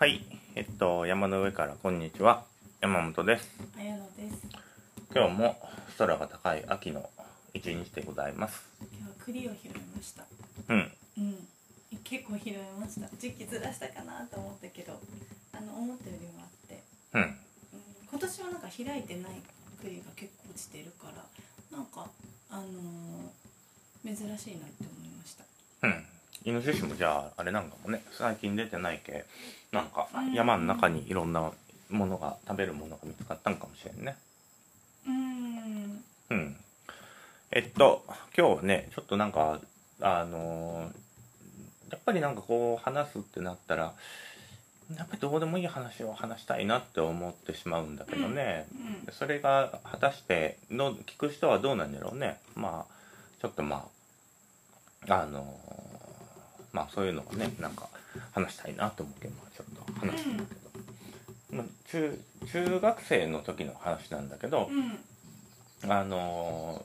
はい、えっと、山の上からこんにちは。山本です。綾乃です今日も空が高い秋の一日でございます。今日は栗を拾いましたうん。うん結構拾いました時期ずらしたかなと思ったけどあの思ったよりもあって、うん。うん、今年はなんか開いてない栗が結構落ちてるからなんかあのー珍しいなって思。イノシシもじゃあ、あれなんかもね、最近出てないけ、なんかうん。山の中にいろんなものが、食べるものが見つかったんかもしれんね。うーん。うん。えっと、今日はね、ちょっとなんか、あのーやっぱりなんかこう話すってなったら、やっぱりどうでもいい話を話したいなって思ってしまうんだけどね、うん。それが果たしてどう聞く人はどうなんだろうね。まあちょっとまああのまあそういうのをねなんか話したいなと思うけど、まあ、ちょっと話すんだけど、まあ中中学生の時の話なんだけどう、ん。あの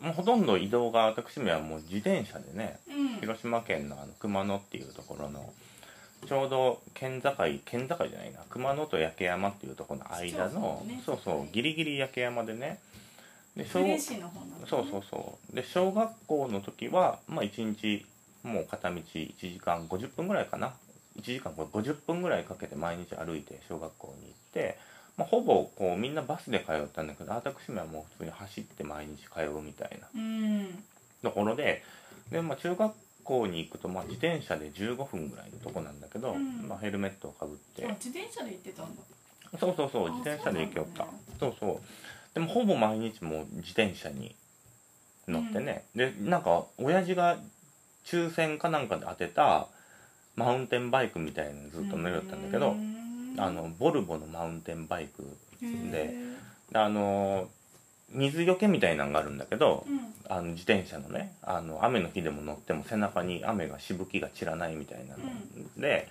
もうほとんど移動が私めはもう自転車でねうん。広島県のあの熊野っていうところのちょうど県境県境じゃないな熊野と焼山っていうところの間の、ね。そうそうギリギリ焼山でねで小そうそうそう。で小学校の時はまあ1日もう片道1時間50分ぐらいかな。1時間50分ぐらいかけて毎日歩いて小学校に行って、まあ、ほぼこうみんなバスで通ったんだけど私めはもう普通に走って毎日通うみたいな。うん。ところでで、まあ、中学校に行くと、まあ、自転車で15分ぐらいのとこなんだけど、うん。まあ、ヘルメットをかぶって。あ自転車で行ってたんだ。そうそうそうあ自転車で行きよったねそうそう。でもほぼ毎日もう自転車に乗ってね、でなんか親父が抽選かなんかで当てたマウンテンバイクみたいなのずっと乗りよったんだけど、あのボルボのマウンテンバイクであの水よけみたいなのがあるんだけど、うん。あの自転車のねあの雨の日でも乗っても背中に雨がしぶきが散らないみたいなので、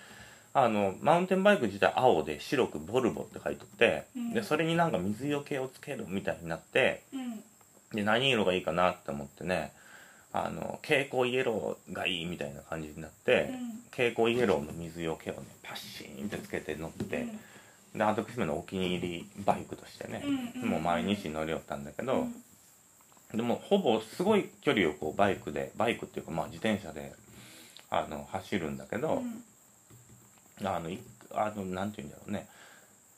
あのマウンテンバイク自体青で白くボルボって書いてって、うん。でそれになんか水よけをつけるみたいになってうん。で何色がいいかなって思ってねあの蛍光イエローがいいみたいな感じになって、蛍光イエローの水よけをねパッシーンってつけて乗って、で私めのお気に入りバイクとしてね、もう毎日乗りよったんだけど、うん。でもほぼすごい距離をこうバイクでバイクっていうかまあ自転車であの走るんだけど、あのいあのなんて言うんだろうね。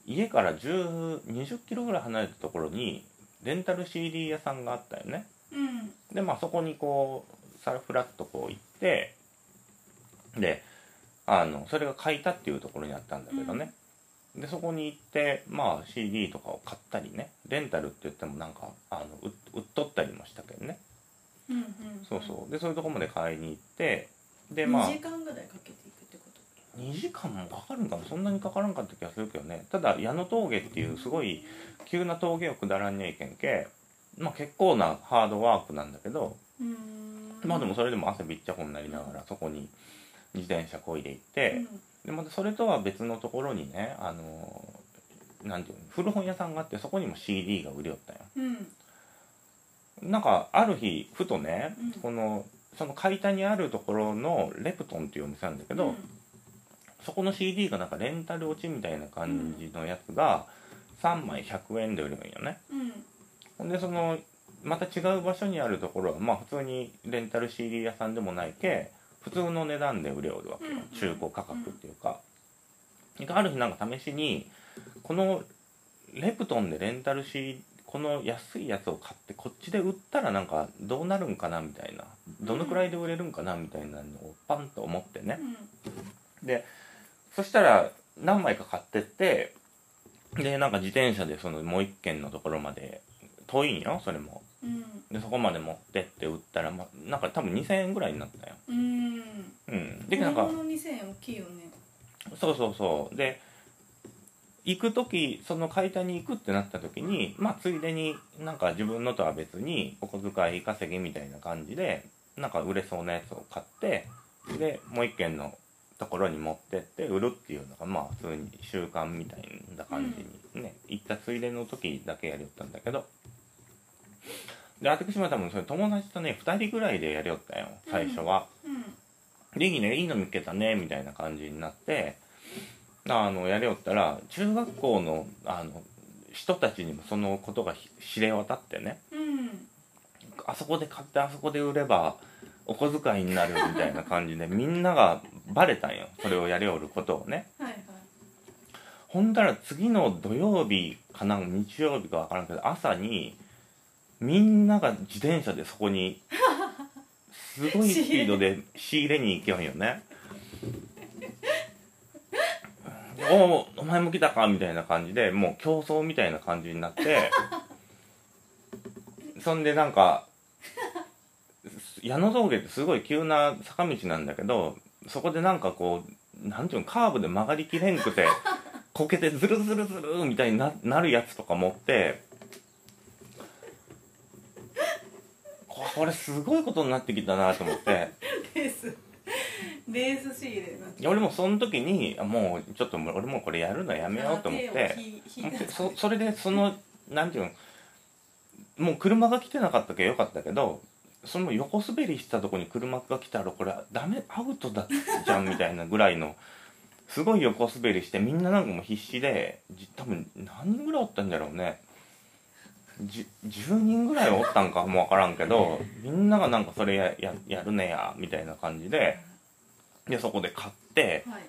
家から10 20キロぐらい離れたところにレンタル CD 屋さんがあったよね。うんでまあそこにこうさフラッとこう行ってであのそれが買いたっていうところにあったんだけどね、でそこに行ってまあ CD とかを買ったりね。レンタルって言ってもなんかあの売売っとったりもしたけどね。うんうんそうそう。でそういうとこまで買いに行ってでまあ2時間ぐらいかけていくってこと？2時間もかかるんかなそんなにかからんかった気がするけどね。ただ矢野峠っていうすごい急な峠を下らんにゃいけんけまあ結構なハードワークなんだけどまあでもそれでも汗びっちゃこになりながらそこに自転車こいで行って、でまたそれとは別のところにねあのなんていうの古本屋さんがあってそこにも CD が売りよったんよ。うん。なんかある日ふとね、うん。このその買い田にあるところのレプトンっていうお店なんだけど、そこの CD がなんかレンタル落ちみたいな感じのやつが3枚100円で売れるんよね。うんほんでそのまた違う場所にあるところはまあ普通にレンタル CD 屋さんでもないけ普通の値段で売れおるわけよ、うん中古価格っていうか、ある日なんか試しにこのレプトンでレンタル CD この安いやつを買ってこっちで売ったらなんかどうなるんかなみたいな。どのくらいで売れるんかなみたいなのをパンと思ってね、でそしたら何枚か買ってってでなんか自転車でそのもう一軒のところまで遠いんよそれも。うん。でそこまで持ってって売ったら、ま、なんか多分2000円ぐらいになったよ。うん。うん。でなんかの2000円大きいよね。そうそうそう。で行く時その買い田に行くってなった時にまあついでになんか自分のとは別にお小遣い稼ぎみたいな感じでなんか売れそうなやつを買ってでもう一軒のところに持ってって売るっていうのがまあ普通に習慣みたいな感じにね、行ったついでの時だけやりよったんだけどで私も多分それ友達とね2人ぐらいでやりよったよ最初は。うん。でいいねいいの見つけたねみたいな感じになってあのやれよったら中学校のあの人たちにもそのことがひ知れ渡ってねうん。あそこで買ってあそこで売ればお小遣いになるみたいな感じで みんながバレたんよそれをやれおることをね。はいはい。ほんだら次の土曜日かな日曜日かわからんけど朝にみんなが自転車でそこにすごいスピードで 仕入れに行けよんよね。おおお前も来たかみたいな感じでもう競争みたいな感じになって そんでなんか矢野峠ってすごい急な坂道なんだけどそこでなんかこうなんていうのカーブで曲がりきれんくてこけてズルズルズルみたいにななるやつとか持ってここれすごいことになってきたなと思って。レースレース仕入れになって俺もその時にあもうちょっと俺もこれやるのやめようと思って。そそれでそのなんていうのもう車が来てなかったけどよかったけどその横滑りしたとこに車が来たらこれダメアウトだじゃんみたいなぐらいのすごい横滑りしてみんななんかもう必死でじ多分何人ぐらいおったんだろうねじ10人ぐらいおったんかもわからんけどみんながなんかそれやややるねやみたいな感じででそこで買ってはい。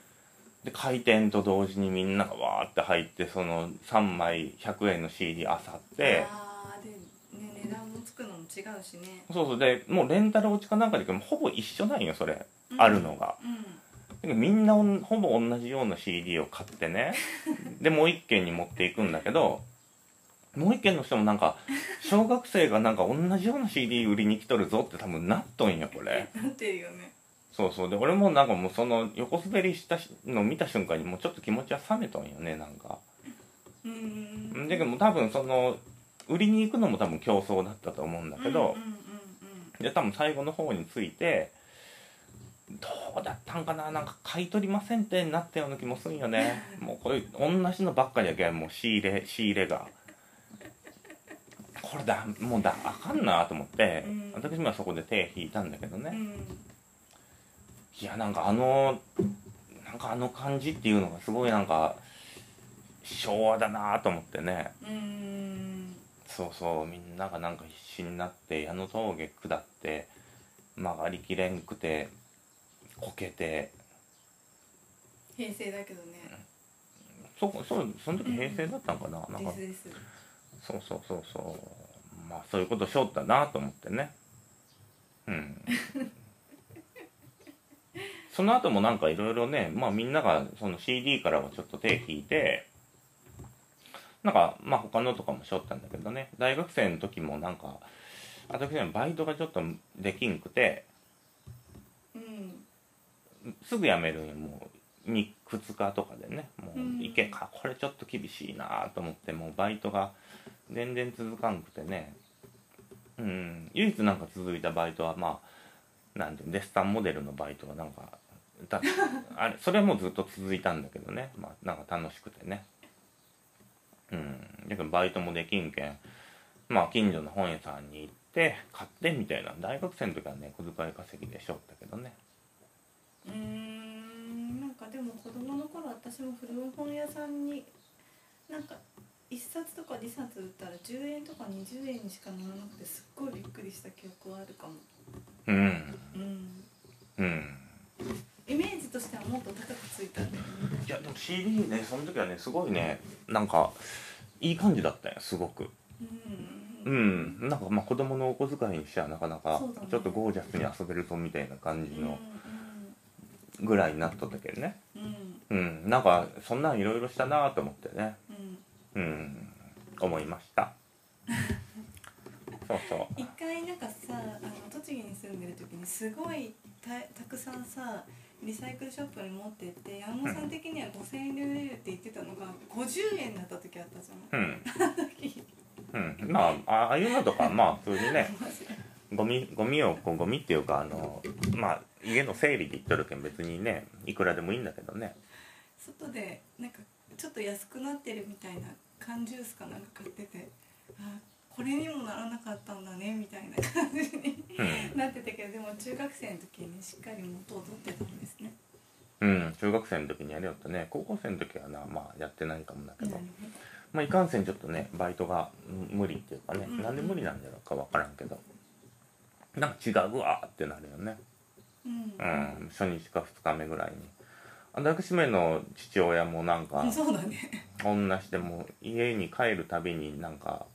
で開店と同時にみんながわーって入ってその3枚100円の CD あさってあーで、ね、値段もつくのも違うしね。そうそうでもうレンタル落ちかなんかでもほぼ一緒なんよそれ、あるのが。うん。でみんなおんほぼ同じような CD を買ってね。でもう一軒に持っていくんだけどもう一軒の人もなんか 小学生がなんか同じような CD 売りに来とるぞって多分なっとんよこれ。なってるよね。そうそう。で俺もなんかもうその横滑りしたのを見た瞬間にもうちょっと気持ちは冷めとんよねなんか。うんだけども多分その売りに行くのも多分競争だったと思うんだけどうん、うんうんで多分最後の方についてどうだったんかななんか買い取りませんってなったような気もするんよね。もうこれ同じのばっかりやけんもう仕入れ仕入れがこれだもうだあかんなと思って、うん。私もそこで手引いたんだけどね、うん。いやなんかあのなんかあの感じっていうのがすごいなんか昭和だなと思ってね。うん。うんそうそうみんながなんか必死になって矢野峠下って曲がりきれんくてこけて。平成だけどね。そそうその時平成だったんかな,、なんか。ですですそうそうそうそう。まあそういうことしよったなと思ってね。うん。その後もなんかいろいろねまあみんながその CD からはちょっと手引いてなんかまあ他のとかもしょったんだけどね。大学生の時もなんか私はバイトがちょっとできんくてうん。すぐ辞めるんよもう2日とかでねもうん。ういけかこれちょっと厳しいなと思ってもうバイトが全然続かんくてね。うん。唯一なんか続いたバイトはまあなんていうのデッサンモデルのバイトがなんかだあれ それもずっと続いたんだけどね。まあなんか楽しくてね。うん。だけどバイトもできんけんまあ近所の本屋さんに行って買ってみたいな。大学生の時はね小遣い稼ぎでしょったけどね。うーんでも子供の頃私も古本屋さんになんか1冊とか2冊売ったら10円とか20円にしかならなくてすっごいびっくりした記憶はあるかも。うん。うん。うん。イメージとしてはもっと高くついたんだよね。いやでも CD ねその時はねすごいねなんかいい感じだったよすごく。ううん。んなんかまあ子供のお小遣いにしてはなかなかそうだね。ちょっとゴージャスに遊べるぞみたいな感じうん。のぐらいになっとったけどね。うん。うん。なんかそんなんいろいろしたなと思ってね。うん。うん。思いました。そうそう。一回なんかさあの栃木に住んでる時にすごいたたくさんさリサイクルショップに持ってって山本さん的には5,000円で売れるって言ってたのが50円だった時あったじゃん。うん。うん。まあああいうのとかまあ普通にね。ゴミゴミをこうゴミっていうかあのまあ家の整理で言っとるけん別にねいくらでもいいんだけどね。外でなんかちょっと安くなってるみたいな缶ジュースかなんか買っててあこれにもならなかったんだねみたいな感じにうん。なってたけどでも中学生の時にねしっかり元を取ってたんですね。うん中学生の時にやりよったね。高校生の時はなまあやってないかもだけど、まあいかんせんちょっとねバイトがうん無理っていうかね、うんなんで無理なんだろうか分からんけど。なんか違うわーってなるよねうん。初日か2日目ぐらいに。私めの父親もなんかうん そうだね。女しても家に帰るたびになんか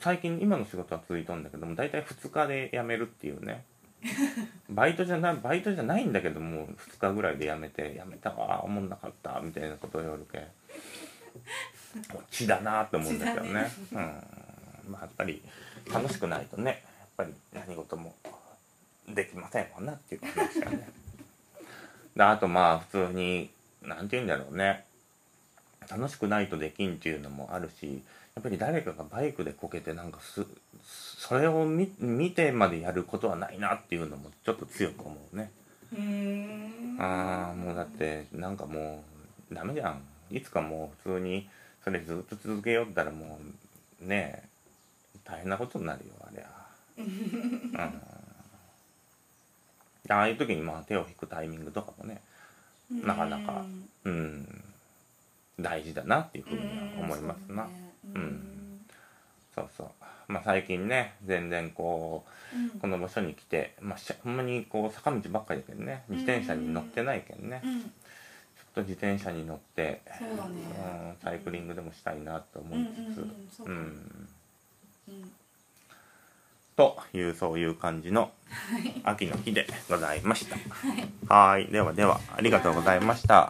最近今の仕事は続いとんだけども大体2日で辞めるっていうね。バイトじゃないバイトじゃないんだけども2日ぐらいで辞めて辞めたわおもんなかったみたいなことを言われて。血だなって思うんだけどね。うん。まあやっぱり楽しくないとね。やっぱり何事もできませんわなっていう話だね。であとまあ普通になんて言うんだろうね。楽しくないとできんっていうのもあるしやっぱり誰かがバイクでこけてなんかすそれを見見てまでやることはないなっていうのもちょっと強く思うね。うー。んああもうだってなんかもうダメじゃん。いつかもう普通にそれずっと続けよったらもうねえ大変なことになるよありゃ うんああいう時にまあ手を引くタイミングとかもねなかなかうん大事だなっていうふうには思いますな、うん。うん。そうそう。まあ最近ね全然こうこの場所に来て、まあ、しほんまにこう坂道ばっかりだけどね。自転車に乗ってないけんね、ちょうんっと自転車に乗ってね。うんサイクリングでもしたいなと思いつつ。うんというそういう感じの秋の日でございました。はい。ではではありがとうございました